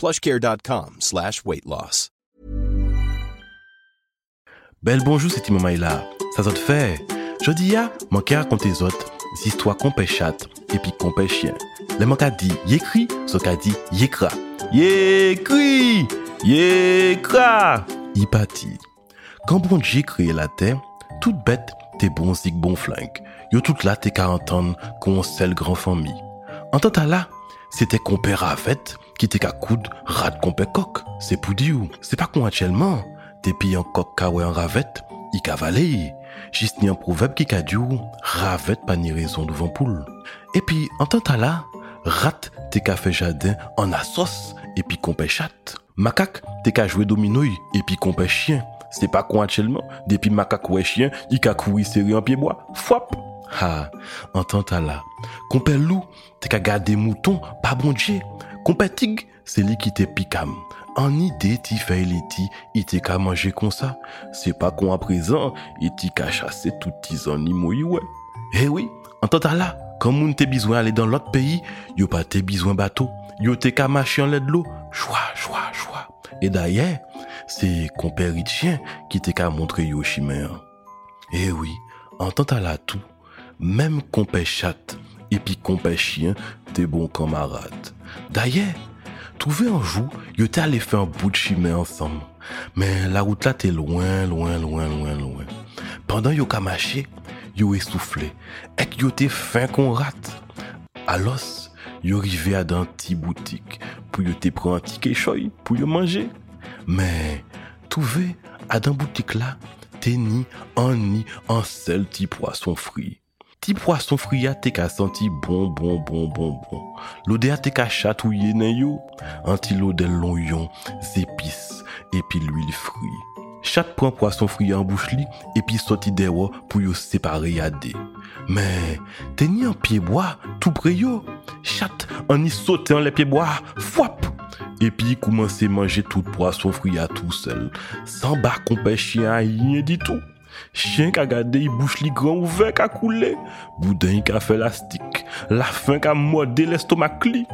plushcare.com slash weight loss. Bel bonjour, c'est Timo Maïla. Ça te fait? Je dis ya, mon cœur raconte les autres, histoires qu'on chatte et puis qu'on paie chien. Le mon dit yécri, ce qu'a dit yécra. Yécri, yécra. Y pati. Quand bon Dieu créé la terre, toute bête, t'es bon zig bon flingue. Yo toute là t'es qu'à entendre qu'on sait grand famille. En tant là, c'était qu'on père ravette qui t'es qu'à coudre rat qu'on paie coq. C'est pour dire, c'est pas qu'on actuellement, t'es pillé en coq kawe en ravette, y cavaler. Juste ni un proverbe qui a dit ravette pas ni raison devant poule. Et puis, en tant là, rat t'es qu'à fait jardin en assos et puis qu'on paie chatte. Macaque t'es qu'à jouer dominouille et puis qu'on paie chien. C'est pas quoi actuellement, depuis macaque ou chien, il qu'a couru serré en pied bois. Fouap! Ha, en tant là. Qu'on paie loup, t'es qu'à garder mouton, pas bon Dieu. Tigre, c'est lui qui t'est picam. En idée, ti fait ti, il t'est qu'à manger comme ça. C'est pas qu'on à présent, il t'y qu'à chasser tout tes animaux, ouais. Eh oui, en tant là, quand moun t'es besoin aller dans l'autre pays, yo pas t'es besoin bateau. Yo t'es qu'à marcher en l'aide de l'eau. Choua, choua, choua. Et d'ailleurs, c'est compère chien qui t'est qu'à montrer yo chimère. Eh oui, en tant là tout, même compère chatte et puis compère chien, t'es bon camarade. D'ailleurs, trouver un jour, yo t'es allé faire un bout de chimère ensemble. Mais la route là t'es loin, loin, loin, loin, loin. Pendant yo ka marché, yo essoufflé. Et yo t'es fin qu'on rate. Alors, yo rivé à dans petit boutique pour yo te prendre un ticket choy pour yo manger. Mais, trouver à dans boutique là, t'es ni un ni un seul petit poisson frit. Ti poason friya te ka santi bon, bon, bon, bon, bon. Lode a te ka chatouye nan yo, an ti lode lon yon, zepis, epi l'huil fri. Chat pran poason friya an bouch li, epi soti dewa pou yo separe yade. Men, te ni an pieboa, tou pre yo. Chat an ni sote an le pieboa, fwap! Epi koumanse manje tout poason friya tou sel, san ba kompe chien a yin di tou. Chien ka gade yi bouche li gran ouve ka koule, boudin yi ka fe lastik, la fin ka mwade l'estomak li.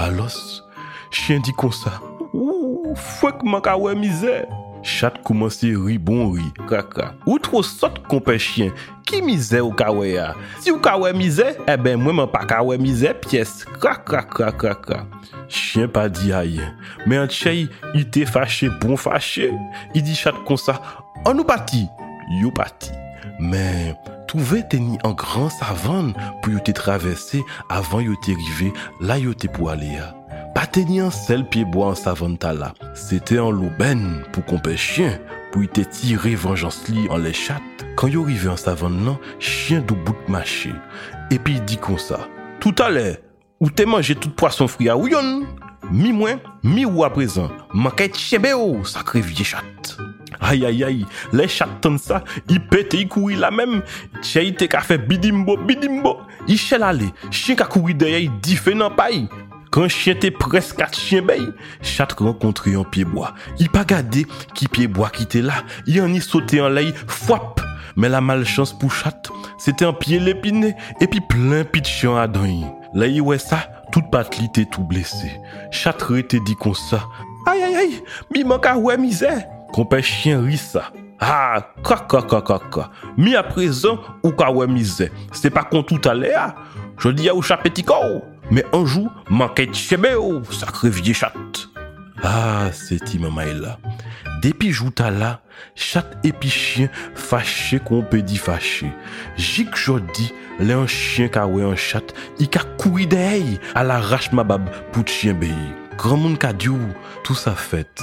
Alos, chien di kon sa, ou fwek man ka we mize. Chat koumanse ri bon ri, kaka. Ou tro sot kompe chien, ki mize ou ka we ya? Si ou ka we mize, e eh ben mwen man pa ka we mize piyes, kaka kaka kaka. Chien pa di ayen, men an chey, yi te fache bon fache. Yi di chat kon sa, an nou pati. Yo parti. Mais trouver teni en grand savane pour te traverser avant yo te rive là yo pour aller. Pas tenir un seul pied bois en savane là. C'était en l'aubaine pour qu'on chien pour te tirer vengeance li en les chattes. Quand yo rive en savane là, chien de bout de marché. Et puis il dit comme ça. Tout à l'heure, ou t'es mangé tout poisson frit à ouyon? Mi moins, mi ou à présent. Manquait chébéo, sacré vieille chatte. Aïe aïe aïe, les chats ça, ils pètent, ils courent la même. Chien te ka fait bidimbo, bidimbo. Il chèle aller, chien ka couru derrière, il dit fait paille. Quand chien était presque à chien bay, chat rencontré un pied bois. Il pas gardé qui pied bois qui était là. Il en y sauté en l'ail, fouap. Mais la malchance pour chat, c'était un pied lépiné et puis plein pit chien à dents. Là, il ouais ça, toute patte tout blessé. Chat était dit comme ça. Aïe aïe aïe, mi manque à ouais misère. Compère chien rit ça. Ah, kaka kaka kaka. Mi à présent, ou ka misère. C'est pas qu'on tout allait, ah. Je dis à ou corps. Mais un jour, manquait de chebeo, sacré vieux chat. Ah, c'est maman là. Depuis jouta là, chat et puis chien fâché qu'on peut dire fâché. Jik jodi, les un chien ka ouais un chat, il ka couru d'œil à la rache ma bab pour chien béi. Grand monde ka dit tout ça fait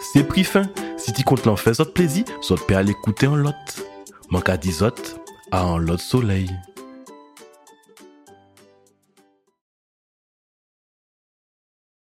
C'est pris fin. Si tu comptes l'en faire, ça te plaisir, ça te peut aller écouter en lot. Manque à 10 autres, à en lot soleil.